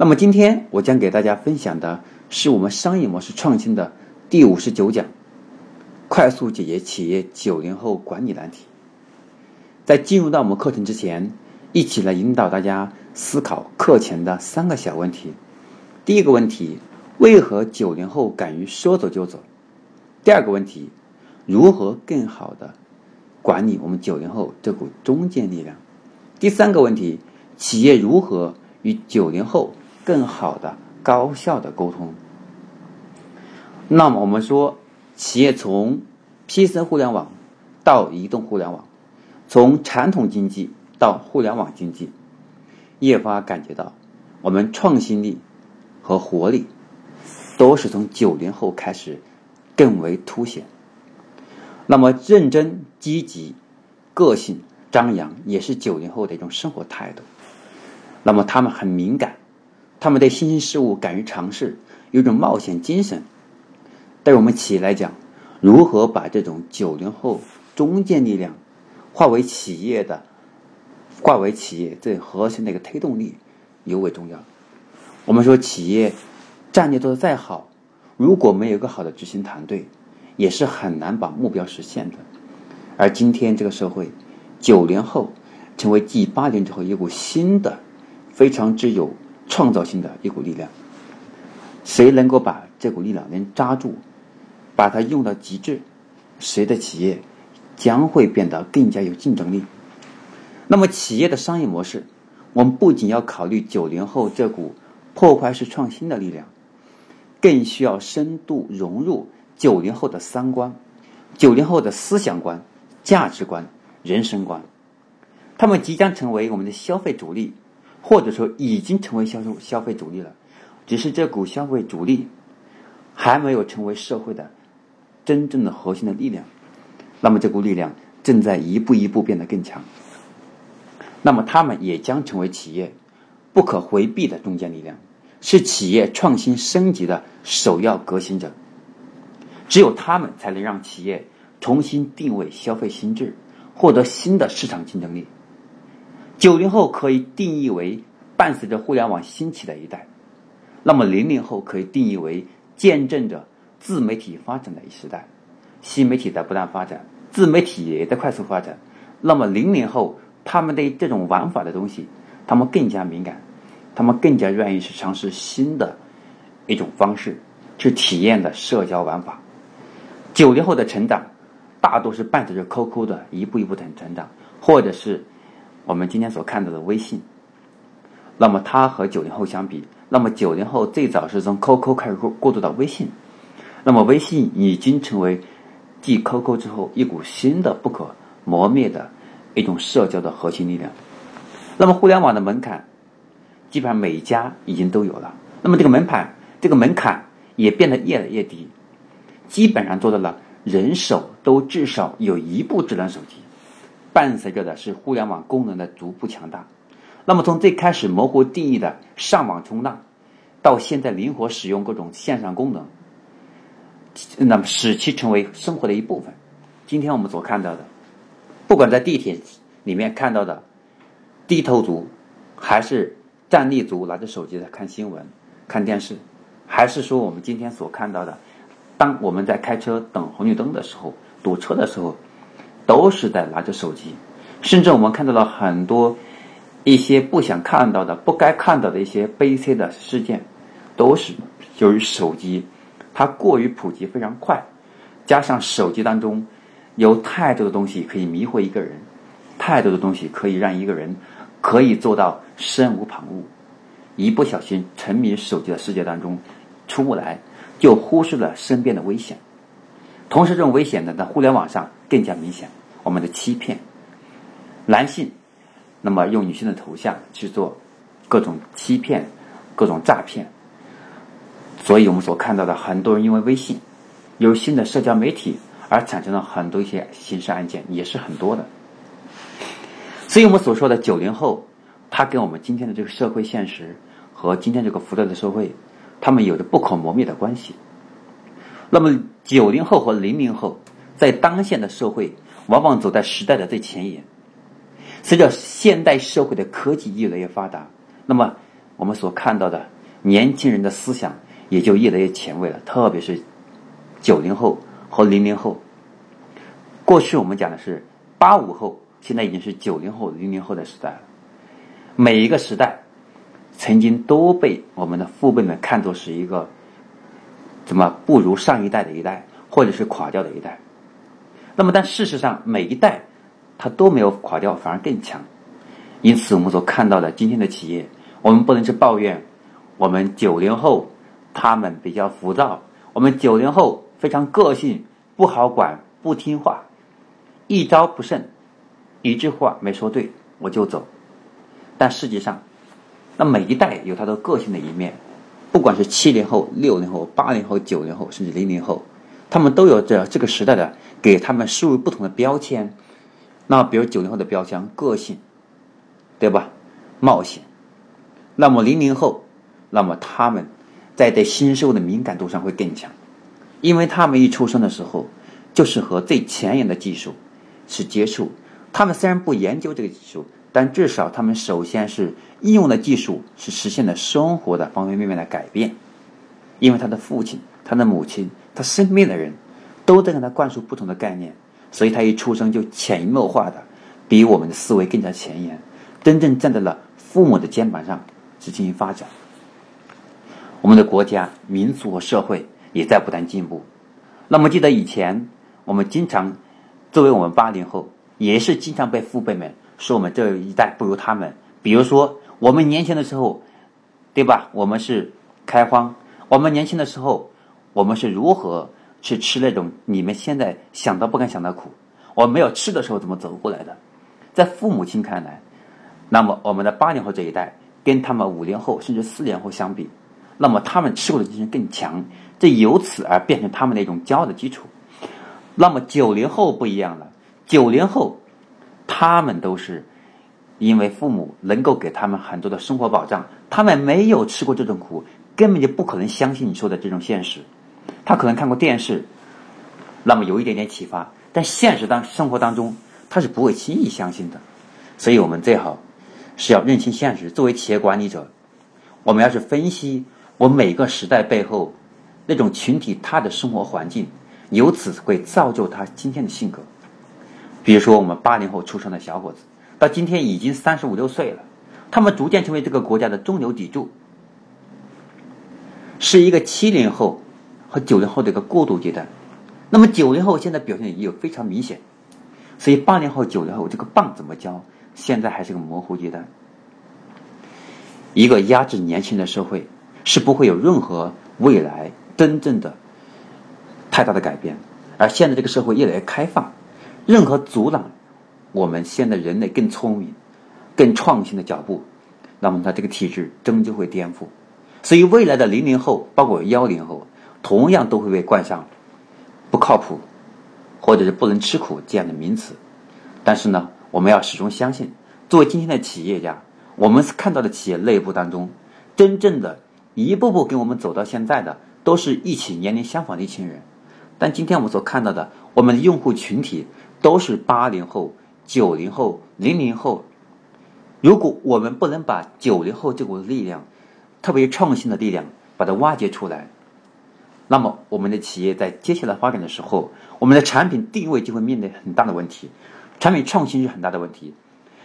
那么今天我将给大家分享的是我们商业模式创新的第五十九讲：快速解决企业九零后管理难题。在进入到我们课程之前，一起来引导大家思考课前的三个小问题。第一个问题：为何九零后敢于说走就走？第二个问题：如何更好的管理我们九零后这股中坚力量？第三个问题：企业如何与九零后？更好的、高效的沟通。那么，我们说，企业从 PC 互联网到移动互联网，从传统经济到互联网经济，越发感觉到，我们创新力和活力都是从九零后开始更为凸显。那么，认真、积极、个性张扬，也是九零后的一种生活态度。那么，他们很敏感。他们对新兴事物敢于尝试，有一种冒险精神。对我们企业来讲，如何把这种九零后中坚力量化为企业的、化为企业最核心的一个推动力，尤为重要。我们说，企业战略做得再好，如果没有一个好的执行团队，也是很难把目标实现的。而今天这个社会，九零后成为继八零之后一股新的、非常之有。创造性的一股力量，谁能够把这股力量能抓住，把它用到极致，谁的企业将会变得更加有竞争力。那么，企业的商业模式，我们不仅要考虑九零后这股破坏式创新的力量，更需要深度融入九零后的三观、九零后的思想观、价值观、人生观，他们即将成为我们的消费主力。或者说已经成为销售消费主力了，只是这股消费主力还没有成为社会的真正的核心的力量。那么这股力量正在一步一步变得更强。那么他们也将成为企业不可回避的中坚力量，是企业创新升级的首要革新者。只有他们才能让企业重新定位消费心智，获得新的市场竞争力。九零后可以定义为伴随着互联网兴起的一代，那么零零后可以定义为见证着自媒体发展的一时代。新媒体在不断发展，自媒体也在快速发展。那么零零后他们对这种玩法的东西，他们更加敏感，他们更加愿意去尝试新的一种方式去体验的社交玩法。九零后的成长大多是伴随着 QQ 的一步一步的成长，或者是。我们今天所看到的微信，那么它和九零后相比，那么九零后最早是从 QQ 开始过过渡到微信，那么微信已经成为继 QQ 之后一股新的不可磨灭的一种社交的核心力量。那么互联网的门槛，基本上每家已经都有了。那么这个门槛，这个门槛也变得越来越低，基本上做到了人手都至少有一部智能手机。伴随着的是互联网功能的逐步强大。那么从最开始模糊定义的上网冲浪，到现在灵活使用各种线上功能，那么使其成为生活的一部分。今天我们所看到的，不管在地铁里面看到的低头族，还是站立族拿着手机在看新闻、看电视，还是说我们今天所看到的，当我们在开车等红绿灯的时候、堵车的时候。都是在拿着手机，甚至我们看到了很多一些不想看到的、不该看到的一些悲催的事件，都是由于手机它过于普及、非常快，加上手机当中有太多的东西可以迷惑一个人，太多的东西可以让一个人可以做到身无旁骛，一不小心沉迷手机的世界当中出不来，就忽视了身边的危险。同时，这种危险呢，在互联网上更加明显。我们的欺骗，男性，那么用女性的头像去做各种欺骗、各种诈骗，所以我们所看到的很多人因为微信有新的社交媒体而产生了很多一些刑事案件，也是很多的。所以我们所说的九零后，他跟我们今天的这个社会现实和今天这个浮躁的社会，他们有着不可磨灭的关系。那么九零后和零零后在当下的社会，往往走在时代的最前沿。随着现代社会的科技越来越发达，那么我们所看到的年轻人的思想也就越来越前卫了。特别是九零后和零零后，过去我们讲的是八五后。现在已经是九零后、零零后的时代了。每一个时代，曾经都被我们的父辈们看作是一个怎么不如上一代的一代，或者是垮掉的一代。那么，但事实上，每一代它都没有垮掉，反而更强。因此，我们所看到的今天的企业，我们不能去抱怨我们九零后他们比较浮躁，我们九零后非常个性，不好管，不听话，一招不慎。一句话没说对，我就走。但实际上，那每一代有他的个性的一面，不管是七零后、六零后、八零后、九零后，甚至零零后，他们都有着这个时代的给他们输入不同的标签。那比如九零后的标签，个性，对吧？冒险。那么零零后，那么他们在对新事物的敏感度上会更强，因为他们一出生的时候就是和最前沿的技术是接触。他们虽然不研究这个技术，但至少他们首先是应用的技术是实现了生活的方方面面的改变，因为他的父亲、他的母亲、他身边的人都在给他灌输不同的概念，所以他一出生就潜移默化的比我们的思维更加前沿，真正站在了父母的肩膀上去进行发展。我们的国家、民族和社会也在不断进步。那么记得以前我们经常作为我们八零后。也是经常被父辈们说我们这一代不如他们。比如说，我们年轻的时候，对吧？我们是开荒。我们年轻的时候，我们是如何去吃那种你们现在想都不敢想的苦？我没有吃的时候怎么走过来的？在父母亲看来，那么我们的八零后这一代跟他们五零后甚至四零后相比，那么他们吃过的精神更强，这由此而变成他们的一种骄傲的基础。那么九零后不一样了。九零后，他们都是因为父母能够给他们很多的生活保障，他们没有吃过这种苦，根本就不可能相信你说的这种现实。他可能看过电视，那么有一点点启发，但现实当生活当中，他是不会轻易相信的。所以我们最好是要认清现实。作为企业管理者，我们要是分析我每个时代背后那种群体他的生活环境，由此会造就他今天的性格。比如说，我们八零后出生的小伙子，到今天已经三十五六岁了，他们逐渐成为这个国家的中流砥柱，是一个七零后和九零后的一个过渡阶段。那么九零后现在表现也有非常明显，所以八零后、九零后这个棒怎么教，现在还是个模糊阶段。一个压制年轻的社会是不会有任何未来真正的太大的改变，而现在这个社会越来越开放。任何阻挡我们现在人类更聪明、更创新的脚步，那么它这个体制终究会颠覆。所以，未来的零零后，包括幺零后，同样都会被冠上不靠谱或者是不能吃苦这样的名词。但是呢，我们要始终相信，作为今天的企业家，我们看到的企业内部当中，真正的一步步跟我们走到现在的，都是一起年龄相仿的一群人。但今天我们所看到的，我们的用户群体。都是八零后、九零后、零零后。如果我们不能把九零后这股力量，特别创新的力量，把它挖掘出来，那么我们的企业在接下来发展的时候，我们的产品定位就会面临很大的问题，产品创新是很大的问题。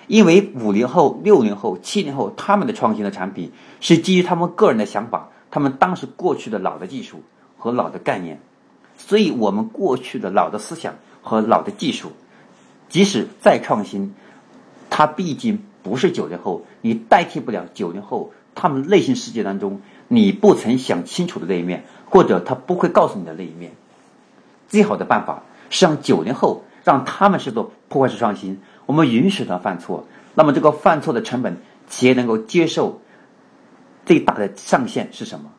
因为五零后、六零后、七零后他们的创新的产品是基于他们个人的想法，他们当时过去的老的技术和老的概念，所以我们过去的老的思想。和老的技术，即使再创新，它毕竟不是九零后，你代替不了九零后他们内心世界当中你不曾想清楚的那一面，或者他不会告诉你的那一面。最好的办法是让九零后让他们去做破坏式创新，我们允许他犯错，那么这个犯错的成本，企业能够接受最大的上限是什么？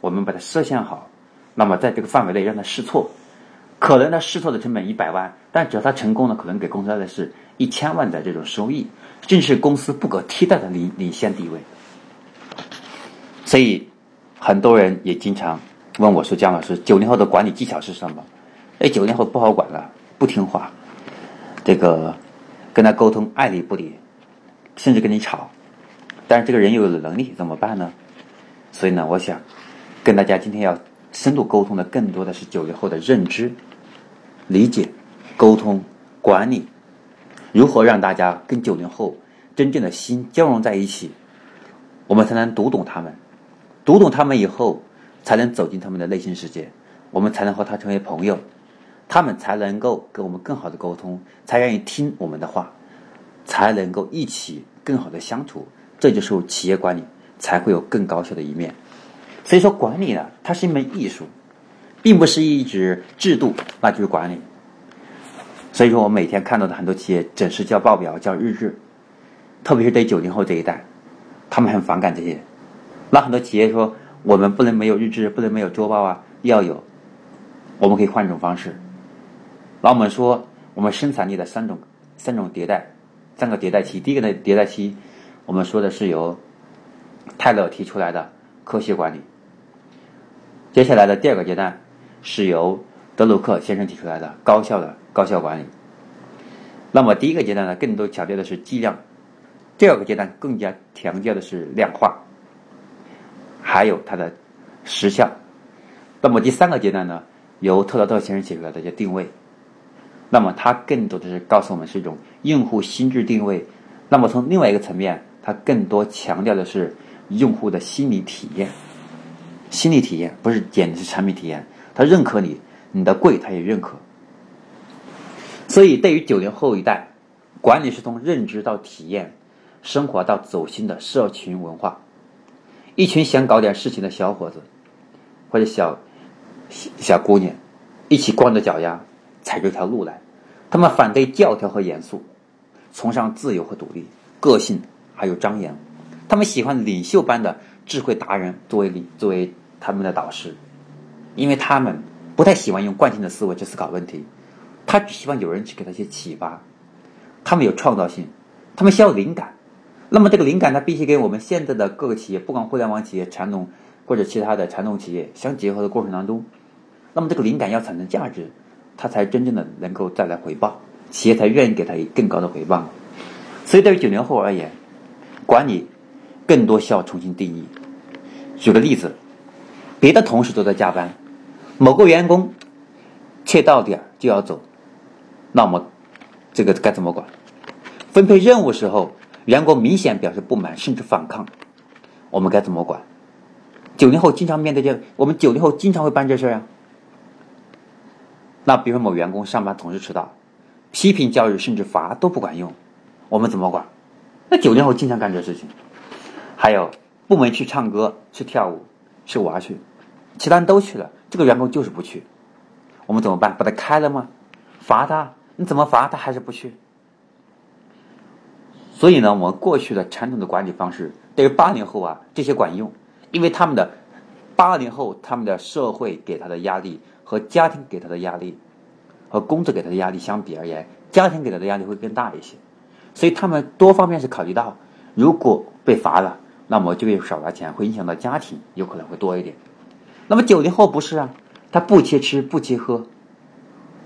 我们把它设想好，那么在这个范围内让他试错，可能他试错的成本一百万，但只要他成功了，可能给公司带来是一千万的这种收益，正是公司不可替代的领领先地位。所以，很多人也经常问我说：“姜老师，九零后的管理技巧是什么？”哎，九零后不好管了，不听话，这个跟他沟通爱理不理，甚至跟你吵。但是这个人又有能力，怎么办呢？所以呢，我想跟大家今天要深度沟通的，更多的是九零后的认知、理解、沟通、管理，如何让大家跟九零后真正的心交融在一起，我们才能读懂他们，读懂他们以后，才能走进他们的内心世界，我们才能和他成为朋友，他们才能够跟我们更好的沟通，才愿意听我们的话，才能够一起更好的相处。这就是企业管理才会有更高效的一面。所以说，管理呢，它是一门艺术，并不是一纸制度，那就是管理。所以说，我每天看到的很多企业准时交报表、叫日志，特别是对九零后这一代，他们很反感这些。那很多企业说，我们不能没有日志，不能没有周报啊，要有。我们可以换一种方式。那我们说，我们生产力的三种三种迭代，三个迭代期。第一个呢，迭代期。我们说的是由泰勒提出来的科学管理，接下来的第二个阶段是由德鲁克先生提出来的高效的高效管理。那么第一个阶段呢，更多强调的是剂量；第二个阶段更加强调的是量化，还有它的时效。那么第三个阶段呢，由特劳特先生写出来的叫定位。那么它更多的是告诉我们是一种用户心智定位。那么从另外一个层面。它更多强调的是用户的心理体验，心理体验不是简直是产品体验。他认可你，你的贵他也认可。所以，对于九零后一代，管理是从认知到体验，生活到走心的社群文化。一群想搞点事情的小伙子或者小小姑娘，一起光着脚丫踩出一条路来。他们反对教条和严肃，崇尚自由和独立，个性。还有张扬，他们喜欢领袖般的智慧达人作为领作为他们的导师，因为他们不太喜欢用惯性的思维去思考问题，他只希望有人去给他一些启发。他们有创造性，他们需要灵感。那么这个灵感，它必须跟我们现在的各个企业，不管互联网企业、传统或者其他的传统企业相结合的过程当中，那么这个灵感要产生价值，它才真正的能够带来回报，企业才愿意给他更高的回报。所以对于九零后而言，管理更多需要重新定义。举个例子，别的同事都在加班，某个员工却到点就要走，那么这个该怎么管？分配任务时候，员工明显表示不满甚至反抗，我们该怎么管？九零后经常面对这，我们九零后经常会办这事儿啊。那比如说某员工上班总是迟到，批评教育甚至罚都不管用，我们怎么管？那九零后经常干这事情，还有部门去唱歌、去跳舞、去玩去，其他人都去了，这个员工就是不去，我们怎么办？把他开了吗？罚他？你怎么罚他还是不去？所以呢，我们过去的传统的管理方式对于八零后啊这些管用，因为他们的八零后他们的社会给他的压力和家庭给他的压力和工作给他的压力相比而言，家庭给他的压力会更大一些。所以他们多方面是考虑到，如果被罚了，那么就会少拿钱，会影响到家庭，有可能会多一点。那么九零后不是啊，他不缺吃不缺喝，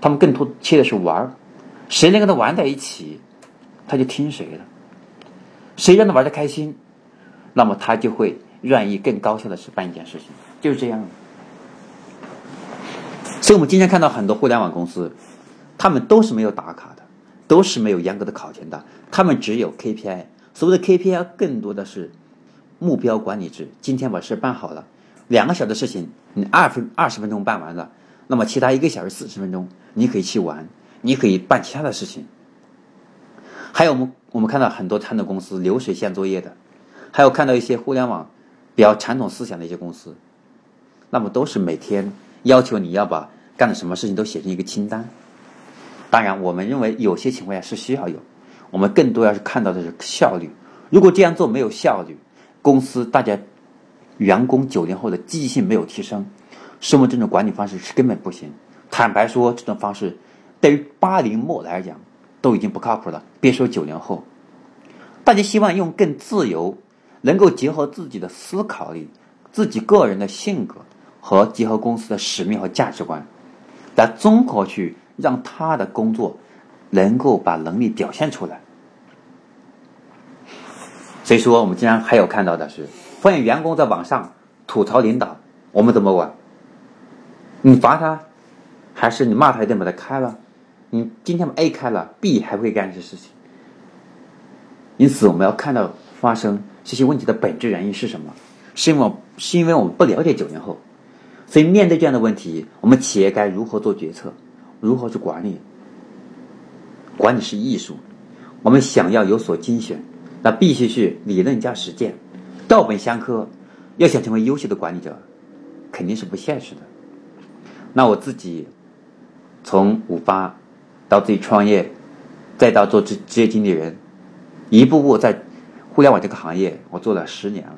他们更多缺的是玩儿，谁能跟他玩在一起，他就听谁的，谁让他玩的开心，那么他就会愿意更高效的去办一件事情，就是这样。所以我们经常看到很多互联网公司，他们都是没有打卡的。都是没有严格的考勤的，他们只有 KPI。所谓的 KPI 更多的是目标管理制。今天把事办好了，两个小时的事情你二分二十分钟办完了，那么其他一个小时四十分钟你可以去玩，你可以办其他的事情。还有我们我们看到很多传统公司流水线作业的，还有看到一些互联网比较传统思想的一些公司，那么都是每天要求你要把干的什么事情都写成一个清单。当然，我们认为有些情况下是需要有，我们更多要是看到的是效率。如果这样做没有效率，公司大家员工九零后的积极性没有提升，说明这种管理方式是根本不行。坦白说，这种方式对于八零末来讲都已经不靠谱了，别说九零后。大家希望用更自由，能够结合自己的思考力、自己个人的性格和结合公司的使命和价值观，来综合去让他的工作能够把能力表现出来。所以说，我们经常还有看到的是，发现员工在网上吐槽领导，我们怎么管？你罚他，还是你骂他一顿把他开了？你今天把 A 开了，B 还会干这些事情。因此，我们要看到发生这些问题的本质原因是什么？是因为是因为我们不了解九零后，所以面对这样的问题，我们企业该如何做决策？如何去管理？管理是艺术，我们想要有所精选。那必须是理论加实践，照本相科。要想成为优秀的管理者，肯定是不现实的。那我自己从五八到自己创业，再到做职职业经理人，一步步在互联网这个行业，我做了十年了。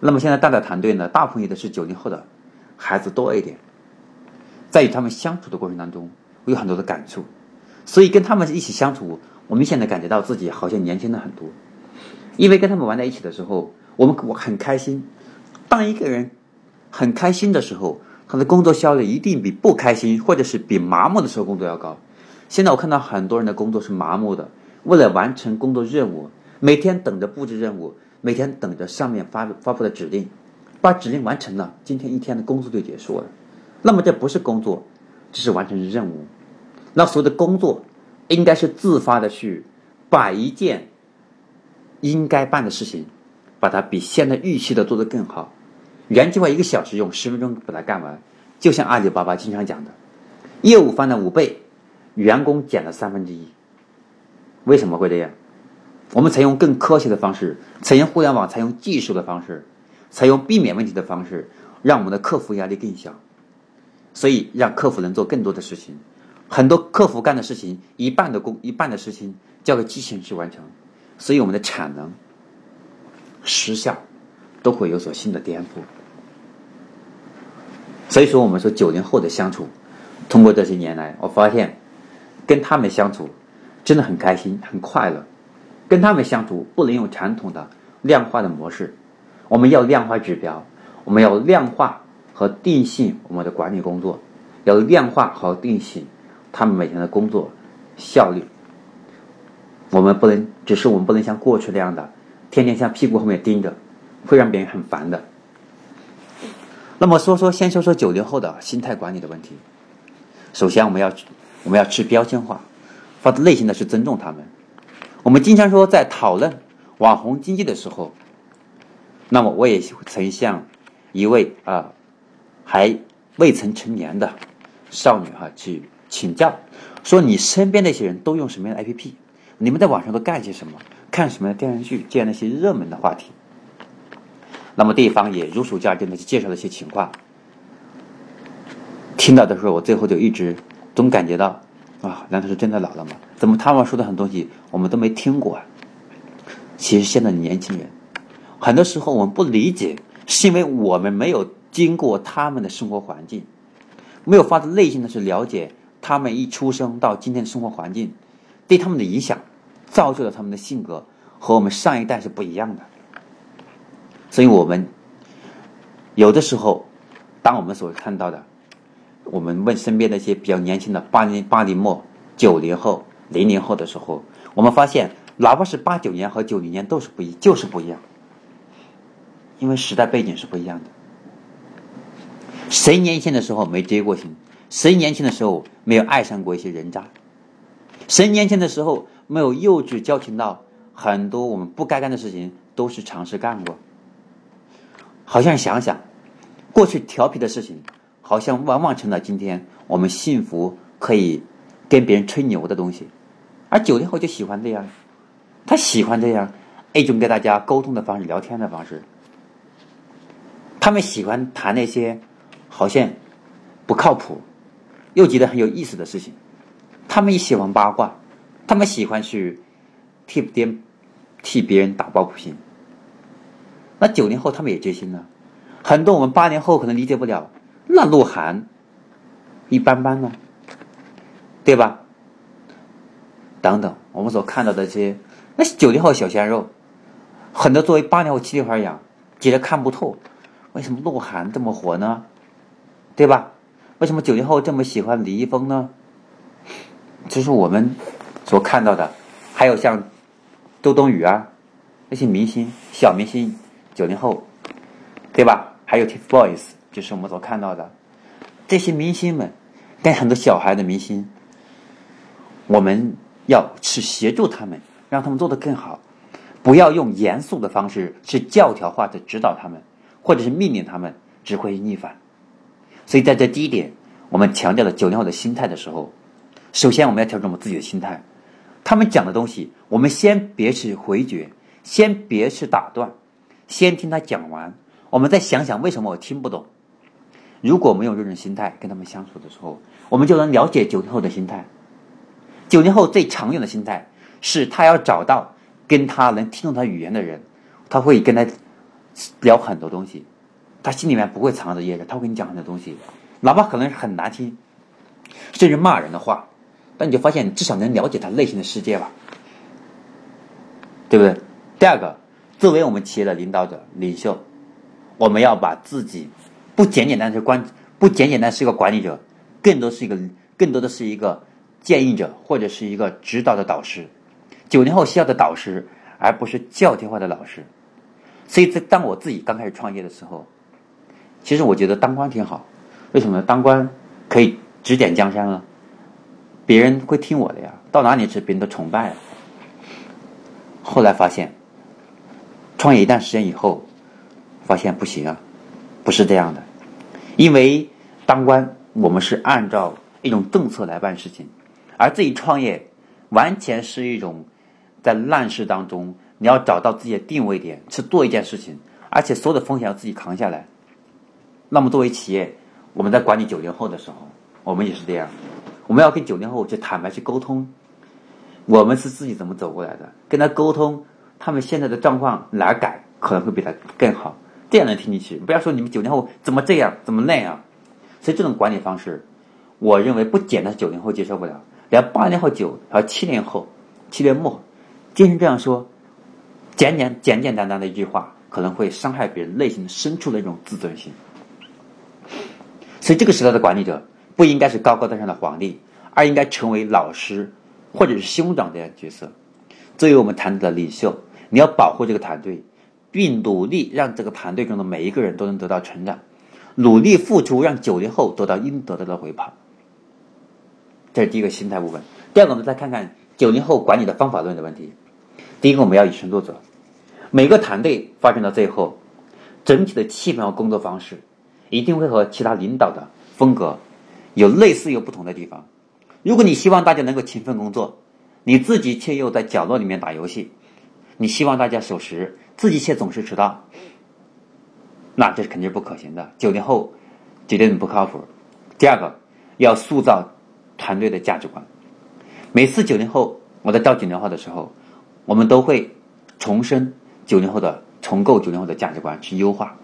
那么现在带的团队呢，大部分也都是九零后的孩子多一点，在与他们相处的过程当中，我有很多的感触。所以跟他们一起相处，我明显的感觉到自己好像年轻了很多。因为跟他们玩在一起的时候，我们我很开心。当一个人很开心的时候，他的工作效率一定比不开心或者是比麻木的时候工作要高。现在我看到很多人的工作是麻木的，为了完成工作任务，每天等着布置任务，每天等着上面发发布的指令，把指令完成了，今天一天的工作就结束了。那么这不是工作，这是完成任务。那所有的工作应该是自发的去把一件。应该办的事情，把它比现在预期的做得更好。原计划一个小时用十分钟把它干完，就像阿里巴巴经常讲的，业务翻了五倍，员工减了三分之一。为什么会这样？我们采用更科学的方式，采用互联网，采用技术的方式，采用避免问题的方式，让我们的客服压力更小，所以让客服能做更多的事情。很多客服干的事情，一半的工，一半的事情交给机器人去完成。所以我们的产能、时效都会有所新的颠覆。所以说，我们说九零后的相处，通过这些年来，我发现跟他们相处真的很开心、很快乐。跟他们相处不能用传统的量化的模式，我们要量化指标，我们要量化和定性我们的管理工作，要量化和定性他们每天的工作效率。我们不能，只是我们不能像过去那样的，天天向屁股后面盯着，会让别人很烦的。那么说说，先说说九零后的心态管理的问题。首先，我们要我们要去标签化，发自内心的去尊重他们。我们经常说，在讨论网红经济的时候，那么我也曾向一位啊还未曾成年的少女哈去请教，说你身边那些人都用什么样的 APP？你们在网上都干些什么？看什么电视剧？这样的一些热门的话题。那么对方也如数家珍的去介绍了一些情况。听到的时候，我最后就一直总感觉到，啊，难道是真的老了吗？怎么他们说的很多东西我们都没听过啊？其实现在的年轻人，很多时候我们不理解，是因为我们没有经过他们的生活环境，没有发自内心的去了解他们一出生到今天的生活环境对他们的影响。造就了他们的性格和我们上一代是不一样的，所以我们有的时候，当我们所看到的，我们问身边那些比较年轻的八零八零末、九零后、零零后的时候，我们发现，哪怕是八九年和九零年都是不一，就是不一样，因为时代背景是不一样的。谁年轻的时候没追过星？谁年轻的时候没有爱上过一些人渣？谁年轻的时候？没有幼稚矫情到很多我们不该干的事情都是尝试干过，好像想想过去调皮的事情，好像往往成了今天我们幸福可以跟别人吹牛的东西。而九零后就喜欢这样，他喜欢这样一种跟大家沟通的方式、聊天的方式。他们喜欢谈那些好像不靠谱又觉得很有意思的事情，他们也喜欢八卦。他们喜欢去替别替别人打抱不平。那九零后他们也追星呢，很多我们八零后可能理解不了，那鹿晗一般般呢，对吧？等等，我们所看到的这些，那是九零后小鲜肉，很多作为八零后、七零后而言，觉得看不透，为什么鹿晗这么火呢？对吧？为什么九零后这么喜欢李易峰呢？这是我们所看到的，还有像周冬雨啊那些明星、小明星，九零后，对吧？还有 TFBOYS，就是我们所看到的这些明星们，跟很多小孩的明星，我们。要去协助他们，让他们做得更好，不要用严肃的方式去教条化的指导他们，或者是命令他们，只会逆反。所以在这第一点，我们强调了九零后的心态的时候，首先我们要调整我们自己的心态。他们讲的东西，我们先别去回绝，先别去打断，先听他讲完，我们再想想为什么我听不懂。如果没有这种心态跟他们相处的时候，我们就能了解九零后的心态。九零后最常用的心态是他要找到跟他能听懂他语言的人，他会跟他聊很多东西，他心里面不会藏着掖着，他会跟你讲很多东西，哪怕可能是很难听，甚至骂人的话，但你就发现你至少能了解他内心的世界吧，对不对？第二个，作为我们企业的领导者、领袖，我们要把自己不简简单是管，不简简单是一个管理者，更多是一个，更多的是一个。建议者或者是一个指导的导师，九零后需要的导师，而不是教条化的老师。所以在当我自己刚开始创业的时候，其实我觉得当官挺好。为什么？当官可以指点江山啊，别人会听我的呀，到哪里去别人都崇拜。后来发现，创业一段时间以后，发现不行啊，不是这样的。因为当官，我们是按照一种政策来办事情。而自己创业，完全是一种在乱世当中，你要找到自己的定位点，去做一件事情，而且所有的风险要自己扛下来。那么作为企业，我们在管理九零后的时候，我们也是这样，我们要跟九零后去坦白去沟通，我们是自己怎么走过来的，跟他沟通，他们现在的状况哪改可能会比他更好，这样能听进去。不要说你们九零后怎么这样，怎么那样，所以这种管理方式，我认为不简单九零后接受不了。连八零后、九和七零后、七零末，经常这样说，简简简简单单的一句话，可能会伤害别人内心深处的一种自尊心。所以，这个时代的管理者不应该是高高在上的皇帝，而应该成为老师或者是兄长这样角色。作为我们团队的领袖，你要保护这个团队，并努力让这个团队中的每一个人都能得到成长，努力付出，让九零后得到应得到的回报。这是第一个心态部分。第二个，我们再看看九零后管理的方法论的问题。第一个，我们要以身作则。每个团队发展到最后，整体的气氛和工作方式一定会和其他领导的风格有类似又不同的地方。如果你希望大家能够勤奋工作，你自己却又在角落里面打游戏，你希望大家守时，自己却总是迟到，那这是肯定是不可行的。九零后绝对不靠谱。第二个，要塑造。团队的价值观，每次九零后我在招九零后的时候，我们都会重申九零后的重构九零后的价值观，去优化，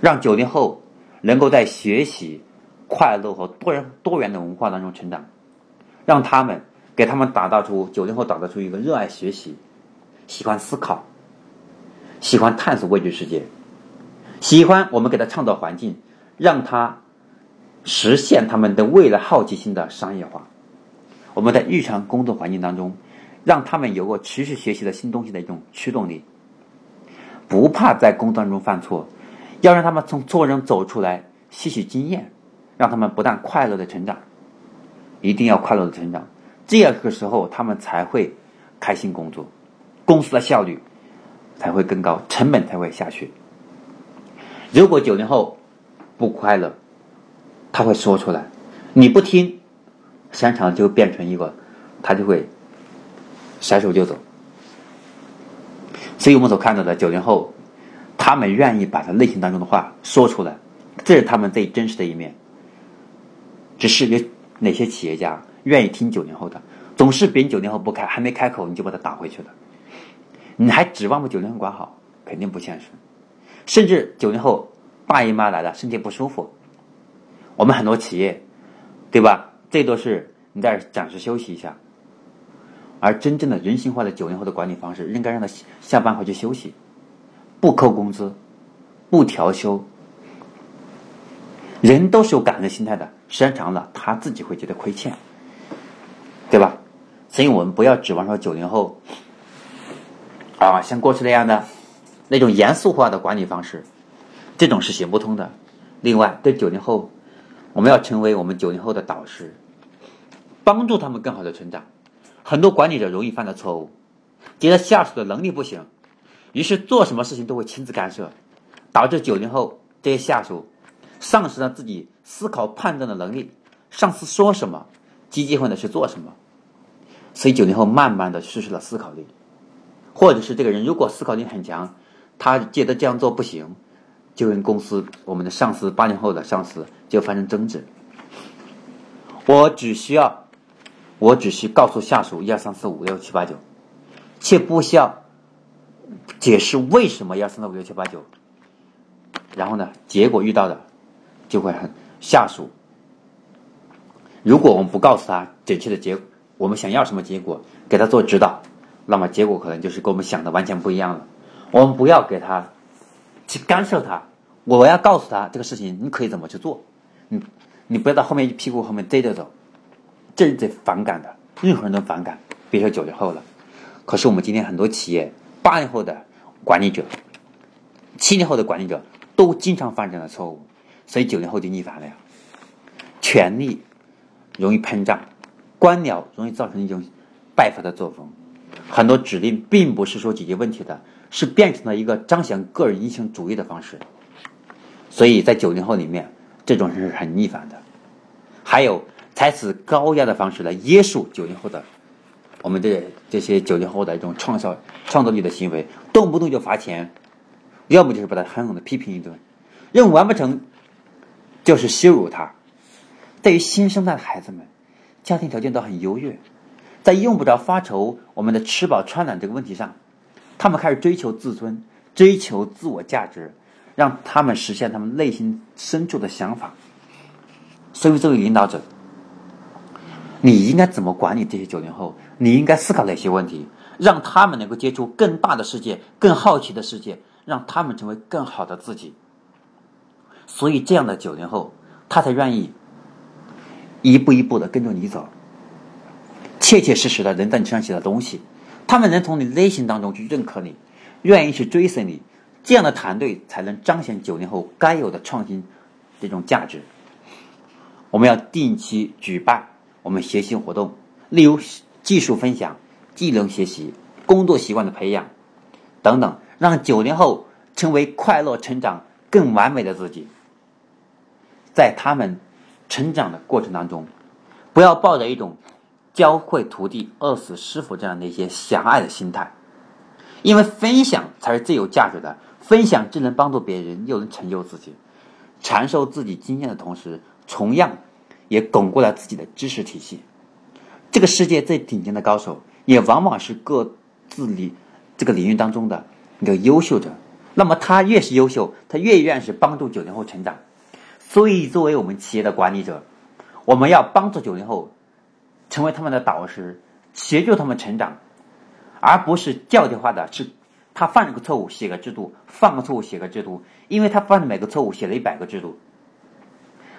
让九零后能够在学习、快乐和多元多元的文化当中成长，让他们给他们打造出九零后打造出一个热爱学习、喜欢思考、喜欢探索未知世界、喜欢我们给他创造环境，让他。实现他们的未来好奇心的商业化。我们在日常工作环境当中，让他们有个持续学习的新东西的一种驱动力，不怕在工作当中犯错，要让他们从错中走出来，吸取经验，让他们不但快乐的成长，一定要快乐的成长。这样个时候，他们才会开心工作，公司的效率才会更高，成本才会下去。如果九零后不快乐，他会说出来，你不听，商场就变成一个，他就会甩手就走。所以我们所看到的九零后，他们愿意把他内心当中的话说出来，这是他们最真实的一面。只是有哪些企业家愿意听九零后的？总是别人九零后不开，还没开口你就把他打回去了，你还指望把九零后管好？肯定不现实。甚至九零后大姨妈来了，身体不舒服，我们很多企业，对吧？最多是你在这暂时休息一下。而真正的人性化的九零后的管理方式，应该让他下班回去休息，不扣工资，不调休。人都是有感恩心态的，时间长了，他自己会觉得亏欠，对吧？所以我们不要指望说九零后啊，像过去那样的那种严肃化的管理方式，这种是行不通的。另外，对九零后，我们要成为我们九零后的导师，帮助他们更好的成长。很多管理者容易犯的错误，觉得下属的能力不行，于是做什么事情都会亲自干涉，导致九零后这些下属丧失了自己思考判断的能力。上司说什么，积极会的去做什么，所以九零后慢慢的失去了思考力，或者是这个人如果思考力很强，他觉得这样做不行，就跟公司我们的上司八零后的上司就发生争执。我只需要。我只需告诉下属一二三四五六七八九，却不需要解释为什么一二三四五六七八九。然后呢，结果遇到的就会很下属。如果我们不告诉他准确的结，我们想要什么结果，给他做指导，那么结果可能就是跟我们想的完全不一样了。我们不要给他去干涉他，我要告诉他这个事情你可以怎么去做，你你不要到后面一屁股后面追着走。这是最反感的，任何人都反感，别说九零后了。可是我们今天很多企业，八零后的管理者、七零后的管理者都经常犯这样的错误，所以九零后就逆反了呀。权力容易膨胀，官僚容易造成一种败法的作风。很多指令并不是说解决问题的，是变成了一个彰显个人英雄主义的方式。所以在九零后里面，这种人是很逆反的。还有。采取高压的方式来约束九零后的，我们这这些九零后的一种创造创造力的行为，动不动就罚钱，要么就是把他狠狠的批评一顿，任务完不成就是羞辱他。对于新生代的孩子们，家庭条件都很优越，在用不着发愁我们的吃饱穿暖这个问题上，他们开始追求自尊，追求自我价值，让他们实现他们内心深处的想法。所以，作为领导者。你应该怎么管理这些九零后？你应该思考哪些问题，让他们能够接触更大的世界、更好奇的世界，让他们成为更好的自己。所以，这样的九零后，他才愿意一步一步的跟着你走，切切实实的能在你身上写的东西，他们能从你内心当中去认可你，愿意去追随你。这样的团队才能彰显九零后该有的创新这种价值。我们要定期举办。我们学习活动，例如技术分享、技能学习、工作习惯的培养等等，让九零后成为快乐成长、更完美的自己。在他们成长的过程当中，不要抱着一种教会徒弟、饿死师傅这样的一些狭隘的心态，因为分享才是最有价值的。分享既能帮助别人，又能成就自己。传授自己经验的同时，同样。也巩固了自己的知识体系。这个世界最顶尖的高手，也往往是各自领这个领域当中的一个优秀者。那么他越是优秀，他越愿意是帮助九零后成长。所以，作为我们企业的管理者，我们要帮助九零后成为他们的导师，协助他们成长，而不是教条化的，是他犯了个错误写个制度，犯个错误写个制度，因为他犯的每个错误写了一百个制度。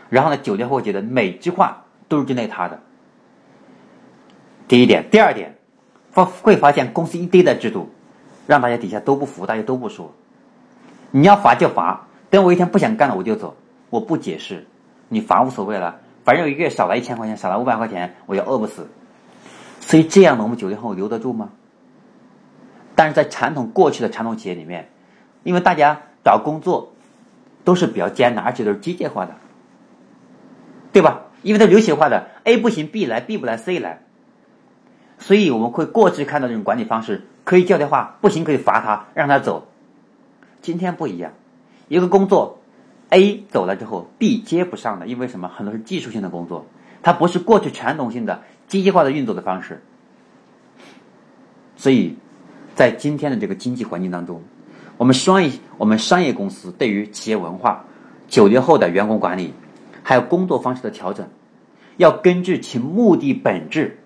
然后呢，九零后觉得每句话都是针对他的。第一点，第二点，发会发现公司一堆的制度，让大家底下都不服，大家都不说。你要罚就罚，等我一天不想干了我就走，我不解释，你罚无所谓了，反正一个月少了一千块钱，少了五百块钱，我就饿不死。所以这样的我们九零后留得住吗？但是在传统过去的传统企业里面，因为大家找工作都是比较艰难，而且都是机械化的。对吧？因为它流行化的，A 不行，B 来，B 不来，C 来，所以我们会过去看到这种管理方式，可以教条化，不行可以罚他，让他走。今天不一样，一个工作 A 走了之后，B 接不上的，因为什么？很多是技术性的工作，它不是过去传统性的机械化的运作的方式。所以在今天的这个经济环境当中，我们商业我们商业公司对于企业文化九零后的员工管理，还有工作方式的调整，要根据其目的本质，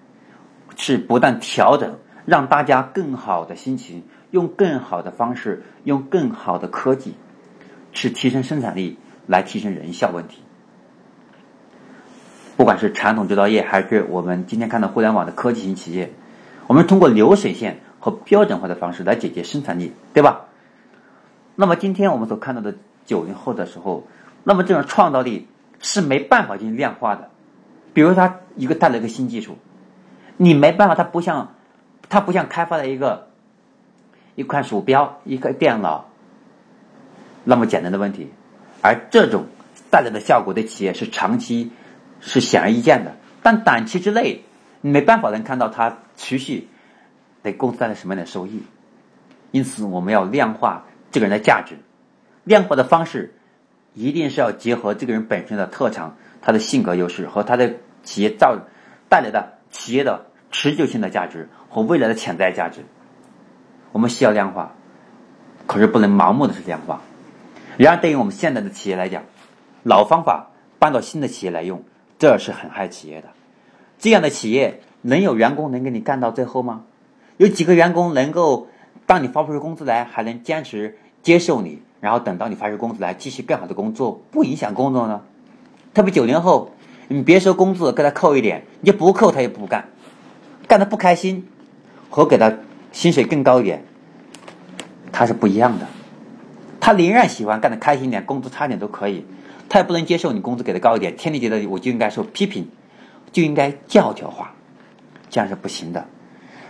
是不断调整，让大家更好的心情，用更好的方式，用更好的科技，是提升生产力，来提升人效问题。不管是传统制造业，还是我们今天看到互联网的科技型企业，我们通过流水线和标准化的方式来解决生产力，对吧？那么今天我们所看到的九零后的时候，那么这种创造力是没办法进行量化的。比如他一个带来一个新技术，你没办法，它不像，它不像开发了一个一款鼠标、一个电脑那么简单的问题，而这种带来的效果对企业是长期是显而易见的。但短期之内，没办法能看到它持续给公司带来什么样的收益。因此，我们要量化。这个人的价值，量化的方式一定是要结合这个人本身的特长、他的性格优势和他的企业造带来的企业的持久性的价值和未来的潜在价值。我们需要量化，可是不能盲目的去量化。然而，对于我们现在的企业来讲，老方法搬到新的企业来用，这是很害企业的。这样的企业能有员工能给你干到最后吗？有几个员工能够当你发不出工资来，还能坚持？接受你，然后等到你发出工资来，继续更好的工作，不影响工作呢？特别九零后，你别说工资给他扣一点，你就不扣他也不干，干的不开心，和给他薪水更高一点，他是不一样的。他宁愿喜欢干的开心点，工资差点都可以，他也不能接受你工资给的高一点，天天觉得我就应该受批评，就应该教条化，这样是不行的。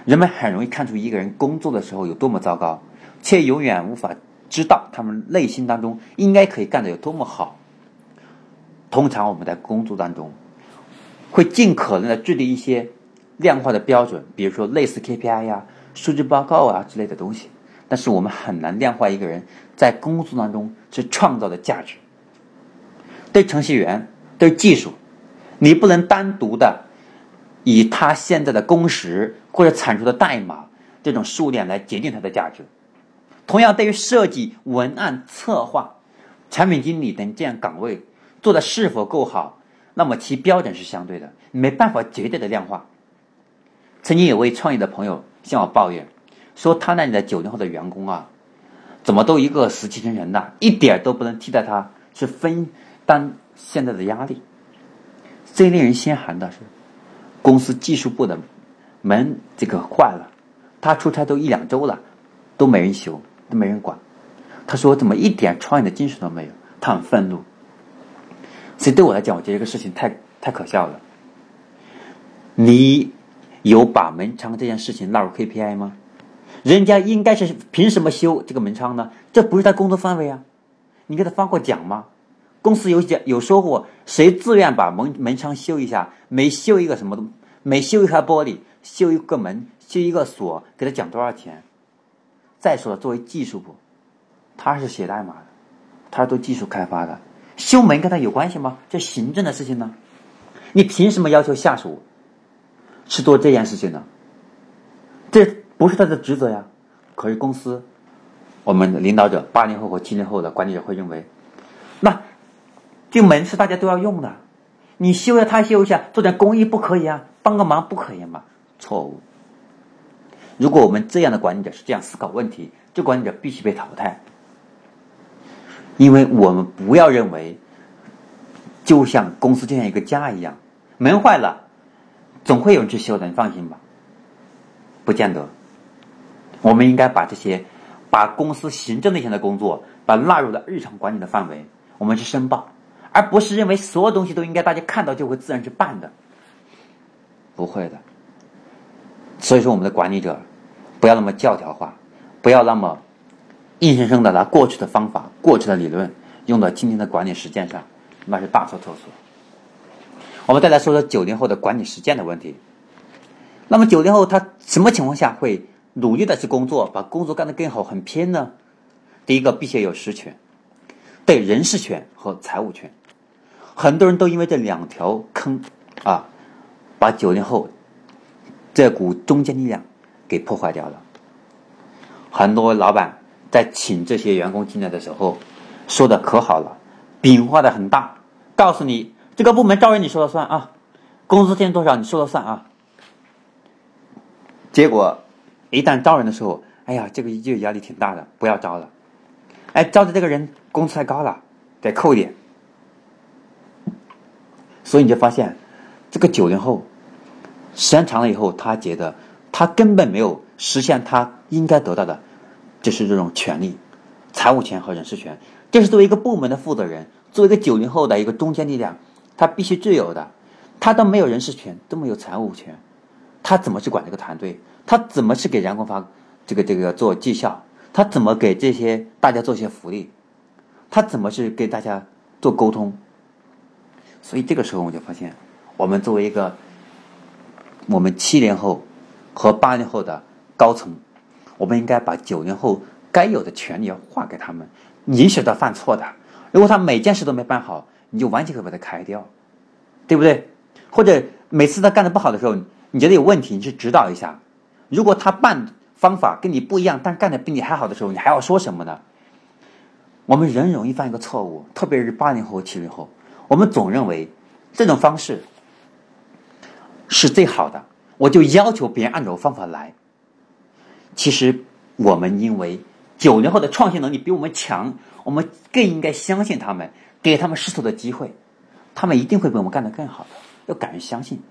人们很容易看出一个人工作的时候有多么糟糕，却永远无法。知道他们内心当中应该可以干得有多么好。通常我们在工作当中会尽可能的制定一些量化的标准，比如说类似 KPI 呀、数据报告啊之类的东西。但是我们很难量化一个人在工作当中是创造的价值。对程序员、对技术，你不能单独的以他现在的工时或者产出的代码这种数量来决定他的价值。同样，对于设计、文案、策划、产品经理等这样岗位做的是否够好，那么其标准是相对的，没办法绝对的量化。曾经有位创业的朋友向我抱怨，说他那里的九零后的员工啊，怎么都一个死气沉沉的，一点都不能替代他去分担现在的压力。最令人心寒的是，公司技术部的门这个坏了，他出差都一两周了，都没人修。都没人管，他说：“怎么一点创业的精神都没有？”他很愤怒。所以对我来讲，我觉得这个事情太太可笑了。你有把门窗这件事情纳入 KPI 吗？人家应该是凭什么修这个门窗呢？这不是他工作范围啊！你给他发过奖吗？公司有奖有说过，谁自愿把门门窗修一下，每修一个什么东，每修一块玻璃，修一个门，修一个锁，给他奖多少钱？再说了，作为技术部，他是写代码的，他是做技术开发的，修门跟他有关系吗？这行政的事情呢？你凭什么要求下属去做这件事情呢？这不是他的职责呀。可是公司，我们的领导者八零后和七零后的管理者会认为，那这门是大家都要用的，你修一下，他修一下，做点公益不可以啊？帮个忙不可以吗？错误。如果我们这样的管理者是这样思考问题，这管理者必须被淘汰，因为我们不要认为，就像公司就像一个家一样，门坏了，总会有人去修的，你放心吧。不见得，我们应该把这些，把公司行政类型的工作，把纳入了日常管理的范围，我们去申报，而不是认为所有东西都应该大家看到就会自然去办的，不会的。所以说，我们的管理者不要那么教条化，不要那么硬生生的拿过去的方法、过去的理论用到今天的管理实践上，那是大错特错。我们再来说说九零后的管理实践的问题。那么九零后他什么情况下会努力的去工作，把工作干得更好、很拼呢？第一个，必须有实权，对人事权和财务权。很多人都因为这两条坑啊，把九零后。这股中坚力量给破坏掉了。很多老板在请这些员工进来的时候，说的可好了，饼画的很大，告诉你这个部门招人你说了算啊，工资现多少你说了算啊。结果一旦招人的时候，哎呀，这个就压力挺大的，不要招了。哎，招的这个人工资太高了，得扣一点。所以你就发现，这个九零后时间长了以后，他觉得他根本没有实现他应该得到的，就是这种权利、财务权和人事权。这是作为一个部门的负责人，作为一个九零后的一个中坚力量，他必须具有的。他都没有人事权，都没有财务权，他怎么去管这个团队？他怎么去给员工发这个这个做绩效？他怎么给这些大家做些福利？他怎么去给大家做沟通？所以这个时候我就发现，我们作为一个我们七零后和八零后的高层，我们应该把九零后该有的权利要划给他们，允许他犯错的。如果他每件事都没办好，你就完全可以把他开掉，对不对？或者每次他干的不好的时候，你觉得有问题，你去指导一下。如果他办方法跟你不一样，但干的比你还好的时候，你还要说什么呢？我们人容易犯一个错误，特别是八零后、七零后。我们总认为这种方式是最好的，我就要求别人按照方法来。其实我们因为九零后的创新能力比我们强，我们更应该相信他们，给他们试错的机会，他们一定会比我们干得更好的。要敢于相信，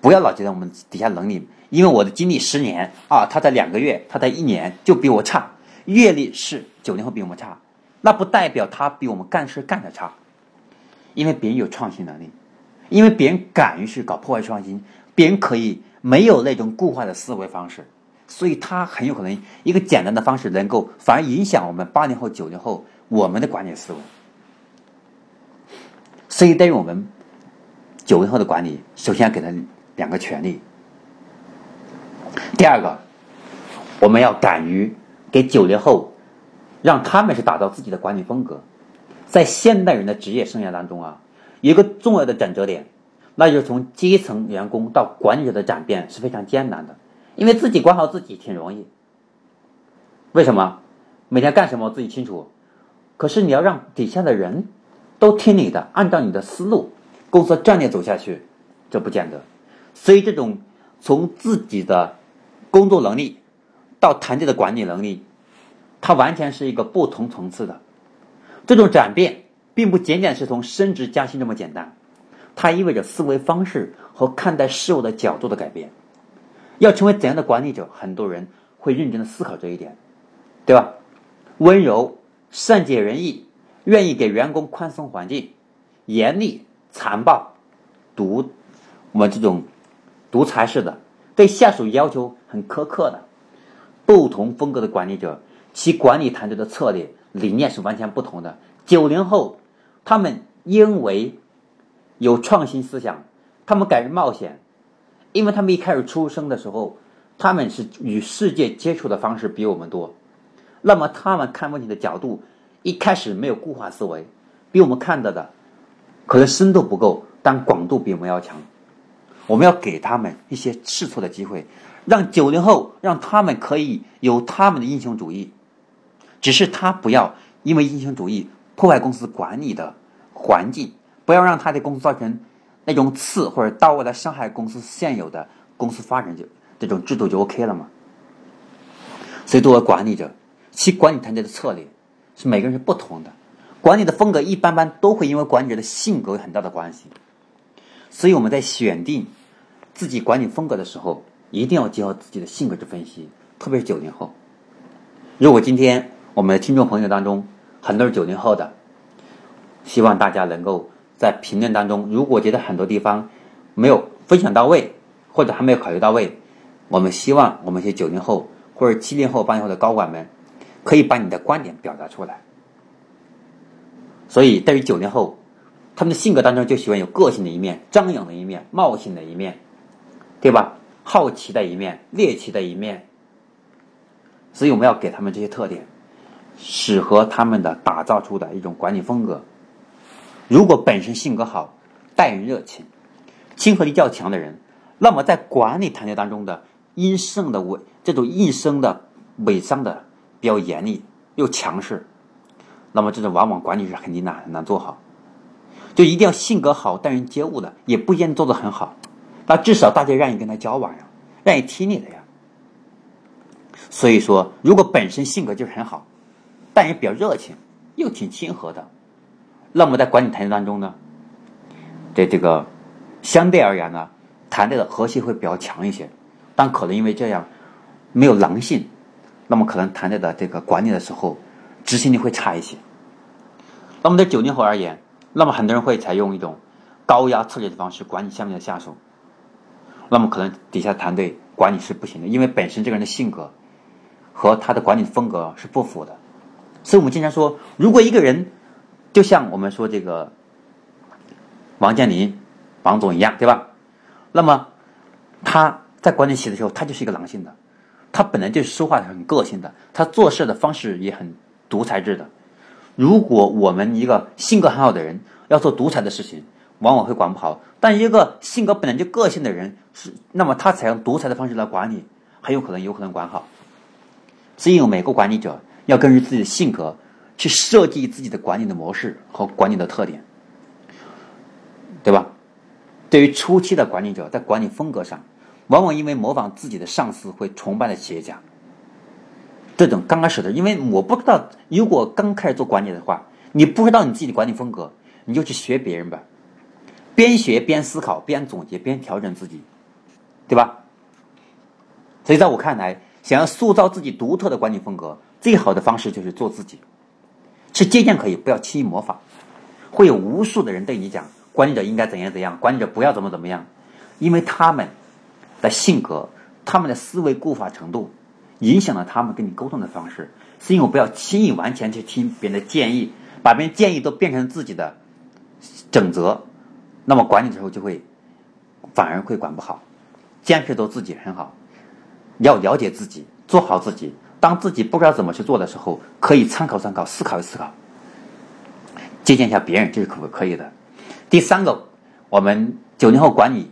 不要老觉得我们底下能力，因为我的经历十年啊，他在两个月，他在一年就比我差，阅历是九零后比我们差。那不代表他比我们干事干的差，因为别人有创新能力，因为别人敢于去搞破坏创新，别人可以没有那种固化的思维方式，所以他很有可能一个简单的方式能够反而影响我们八零后、九零后我们的管理思维。所以对于我们九零后的管理，首先要给他两个权利，第二个，我们要敢于给九零后。让他们是打造自己的管理风格，在现代人的职业生涯当中啊，一个重要的转折点，那就是从基层员工到管理者的转变是非常艰难的，因为自己管好自己挺容易。为什么？每天干什么自己清楚，可是你要让底下的人都听你的，按照你的思路、公司战略走下去，这不见得。所以，这种从自己的工作能力到团队的管理能力。它完全是一个不同层次的，这种转变并不仅仅是从升职加薪这么简单，它意味着思维方式和看待事物的角度的改变。要成为怎样的管理者，很多人会认真的思考这一点，对吧？温柔、善解人意，愿意给员工宽松环境；严厉、残暴、独我们这种独裁式的，对下属要求很苛刻的，不同风格的管理者。其管理团队的策略理念是完全不同的。九零后，他们因为有创新思想，他们敢于冒险，因为他们一开始出生的时候，他们是与世界接触的方式比我们多，那么他们看问题的角度一开始没有固化思维，比我们看到的可能深度不够，但广度比我们要强。我们要给他们一些试错的机会，让九零后让他们可以有他们的英雄主义。只是他不要因为英雄主义破坏公司管理的环境，不要让他的公司造成那种次或者到位的伤害公司现有的公司发展就这种制度就 OK 了嘛。所以作为管理者，其管理团队的策略是每个人是不同的，管理的风格一般般都会因为管理者的性格有很大的关系。所以我们在选定自己管理风格的时候，一定要结合自己的性格去分析，特别是九零后。如果今天。我们的听众朋友当中，很多是九零后的，希望大家能够在评论当中，如果觉得很多地方没有分享到位，或者还没有考虑到位，我们希望我们一些九零后或者七零后、八零后的高管们，可以把你的观点表达出来。所以，对于九零后，他们的性格当中就喜欢有个性的一面、张扬的一面、冒险的一面，对吧？好奇的一面、猎奇的一面，所以我们要给他们这些特点。适合他们的打造出的一种管理风格。如果本身性格好、待人热情、亲和力较强的人，那么在管理团队当中的阴盛的尾这种阴生的伪商的比较严厉又强势，那么这种往往管理是很难很难做好。就一定要性格好、待人接物的，也不一定做得很好。那至少大家愿意跟他交往呀，愿意听你的呀。所以说，如果本身性格就是很好，但也比较热情，又挺亲和的，那么在管理团队当中呢，对这个相对而言呢，团队的和谐会比较强一些。但可能因为这样没有狼性，那么可能团队的这个管理的时候执行力会差一些。那么对九零后而言，那么很多人会采用一种高压策略的方式管理下面的下属，那么可能底下团队管理是不行的，因为本身这个人的性格和他的管理风格是不符的。所以我们经常说，如果一个人就像我们说这个王健林王总一样，对吧？那么他在管理企业的时候，他就是一个狼性的，他本来就是说话很个性的，他做事的方式也很独裁制的。如果我们一个性格很好的人要做独裁的事情，往往会管不好；但一个性格本来就个性的人，是那么他采用独裁的方式来管理，很有可能有可能管好。所以，每个管理者要根据自己的性格去设计自己的管理的模式和管理的特点，对吧？对于初期的管理者，在管理风格上，往往因为模仿自己的上司，会崇拜的企业家。这种刚开始的，因为我不知道，如果刚开始做管理的话，你不知道你自己的管理风格，你就去学别人吧，边学边思考，边总结，边调整自己，对吧？所以在我看来，想要塑造自己独特的管理风格，最好的方式就是做自己，去借鉴可以，不要轻易模仿。会有无数的人对你讲，管理者应该怎样怎样，管理者不要怎么怎么样，因为他们的性格，他们的思维固化程度。影响了他们跟你沟通的方式，所以我不要轻易完全去听别人的建议，把别人建议都变成自己的准则，那么管理的时候就会反而会管不好。坚持做自己很好，要了解自己，做好自己。当自己不知道怎么去做的时候，可以参考参考，思考一思考，借鉴一下别人，这是可不可以的。第三个，我们九零后管理，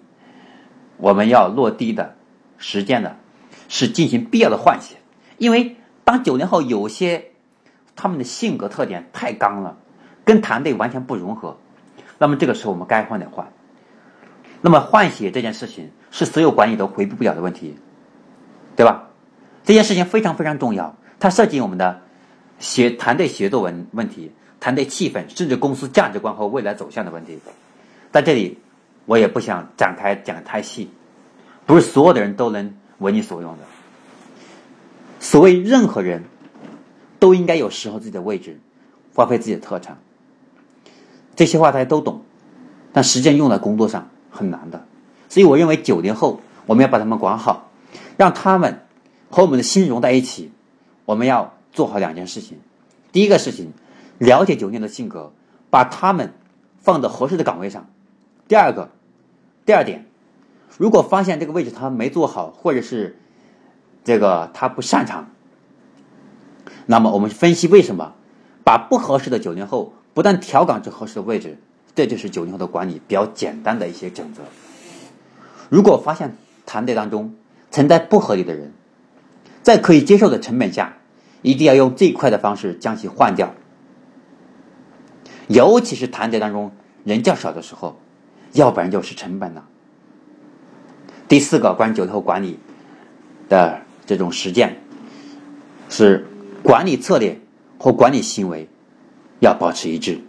我们要落地的实践的。是进行必要的换血，因为当九零后有些他们的性格特点太刚了，跟团队完全不融合，那么这个时候我们该换得换。那么换血这件事情是所有管理都回避不了的问题，对吧？这件事情非常非常重要，它涉及我们的协团队协作问问题、团队气氛，甚至公司价值观和未来走向的问题。在这里，我也不想展开讲太细，不是所有的人都能。为你所用的。所谓任何人，都应该有适合自己的位置，发挥自己的特长。这些话大家都懂，但实践用在工作上很难的。所以我认为九零后我们要把他们管好，让他们和我们的心融在一起。我们要做好两件事情：第一个事情，了解九零的性格，把他们放到合适的岗位上；第二个，第二点。如果发现这个位置他没做好，或者是这个他不擅长，那么我们分析为什么，把不合适的九零后不断调岗至合适的位置，这就是九零后的管理比较简单的一些准则。如果发现团队当中存在不合理的人，在可以接受的成本下，一定要用最快的方式将其换掉。尤其是团队当中人较少的时候，要不然就是成本了。第四个关于九零后管理的这种实践，是管理策略和管理行为要保持一致。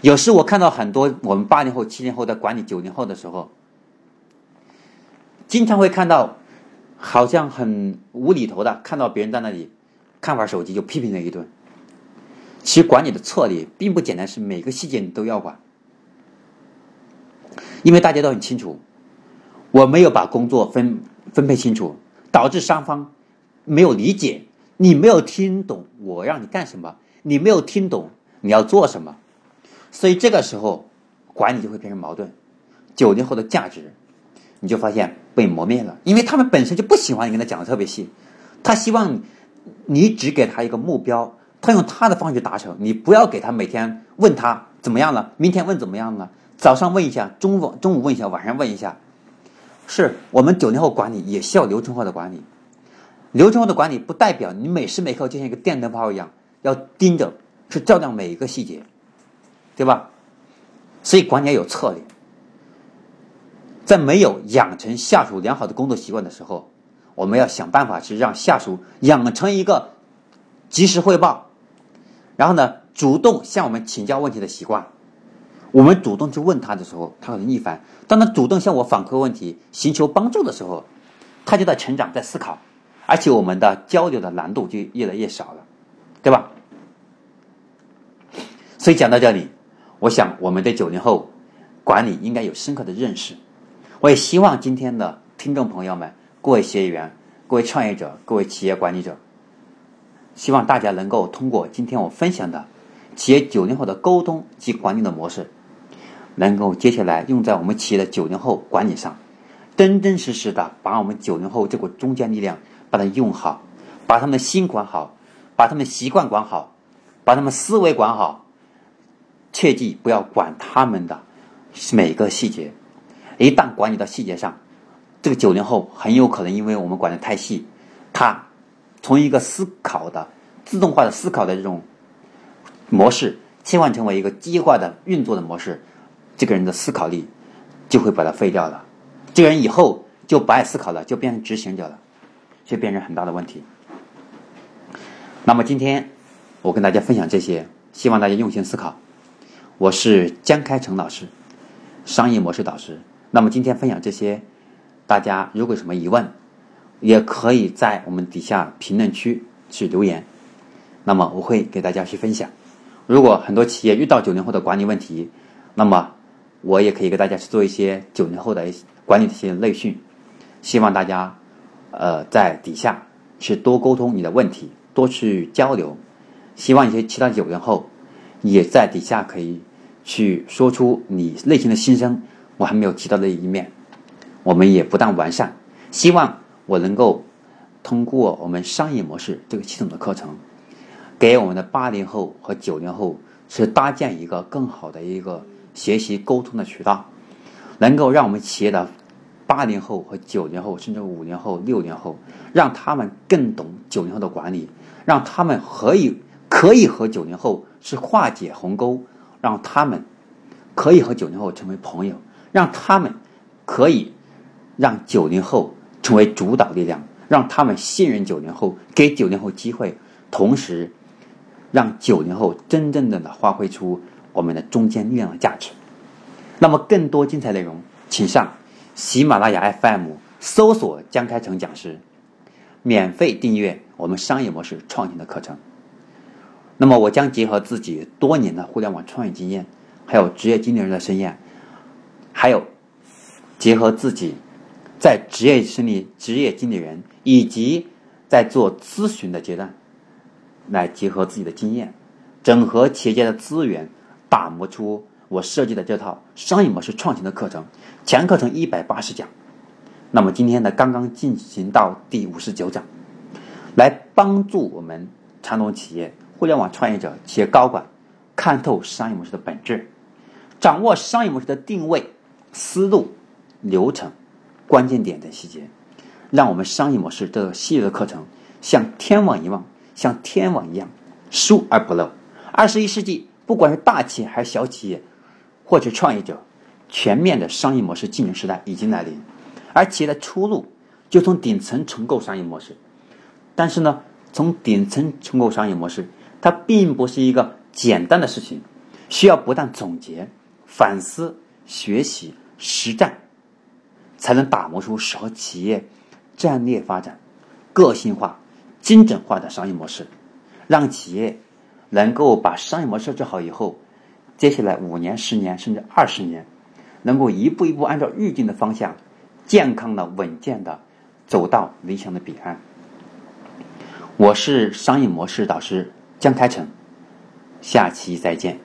有时我看到很多我们八零后、七零后在管理九零后的时候，经常会看到好像很无厘头的，看到别人在那里看会手机就批评了一顿。其实管理的策略并不简单，是每个细节你都要管，因为大家都很清楚。我没有把工作分分配清楚，导致双方没有理解，你没有听懂我让你干什么，你没有听懂你要做什么，所以这个时候管理就会变成矛盾。九零后的价值，你就发现被磨灭了，因为他们本身就不喜欢你跟他讲的特别细，他希望你只给他一个目标，他用他的方式达成，你不要给他每天问他怎么样了，明天问怎么样了，早上问一下，中午中午问一下，晚上问一下。是我们九零后管理也需要流程化的管理，流程化的管理不代表你每时每刻就像一个电灯泡一样，要盯着是照亮每一个细节，对吧？所以管理要有策略，在没有养成下属良好的工作习惯的时候，我们要想办法去让下属养成一个及时汇报，然后呢，主动向我们请教问题的习惯。我们主动去问他的时候，他可能逆反；当他主动向我反馈问题、寻求帮助的时候，他就在成长、在思考，而且我们的交流的难度就越来越少了，对吧？所以讲到这里，我想我们对九零后管理应该有深刻的认识。我也希望今天的听众朋友们、各位学员、各位创业者、各位企业管理者，希望大家能够通过今天我分享的企业九零后的沟通及管理的模式。能够接下来用在我们企业的九零后管理上，真真实实的把我们九零后这股中坚力量把它用好，把他们的心管好，把他们习惯管好，把他们思维管好，切记不要管他们的每个细节。一旦管理到细节上，这个九零后很有可能因为我们管的太细，他从一个思考的自动化的思考的这种模式切换成为一个机械化的运作的模式。这个人的思考力就会把它废掉了，这个人以后就不爱思考了，就变成执行者了，就变成很大的问题。那么今天我跟大家分享这些，希望大家用心思考。我是江开成老师，商业模式导师。那么今天分享这些，大家如果有什么疑问，也可以在我们底下评论区去留言，那么我会给大家去分享。如果很多企业遇到九零后的管理问题，那么我也可以给大家去做一些九零后的管理的一些内训，希望大家呃在底下去多沟通你的问题，多去交流。希望一些其他九零后也在底下可以去说出你内心的心声，我还没有提到的一面。我们也不断完善，希望我能够通过我们商业模式这个系统的课程，给我们的八零后和九零后是搭建一个更好的一个。学习沟通的渠道，能够让我们企业的八零后和九零后，甚至五零后、六零后，让他们更懂九零后的管理，让他们可以可以和九零后是化解鸿沟，让他们可以和九零后成为朋友，让他们可以让九零后成为主导力量，让他们信任九零后，给九零后机会，同时让九零后真正的发挥出。我们的中坚力量的价值。那么，更多精彩内容，请上喜马拉雅 FM 搜索江开成讲师，免费订阅我们商业模式创新的课程。那么，我将结合自己多年的互联网创业经验，还有职业经理人的经验，还有结合自己在职业生理职业经理人以及在做咨询的阶段，来结合自己的经验，整合企业家的资源。打磨出我设计的这套商业模式创新的课程，全课程一百八十讲。那么今天呢，刚刚进行到第五十九讲，来帮助我们传统企业、互联网创业者、企业高管看透商业模式的本质，掌握商业模式的定位、思路、流程、关键点等细节，让我们商业模式这个系列的课程像天网一样，像天网一样疏而不漏。二十一世纪。不管是大企业还是小企业，或者创业者，全面的商业模式竞争时代已经来临，而企业的出路就从顶层重构商业模式。但是呢，从顶层重构商业模式，它并不是一个简单的事情，需要不断总结、反思、学习、实战，才能打磨出适合企业战略发展、个性化、精准化的商业模式，让企业。能够把商业模式设置好以后，接下来五年、十年甚至二十年，能够一步一步按照预定的方向，健康的、稳健的走到理想的彼岸。我是商业模式导师江开成，下期再见。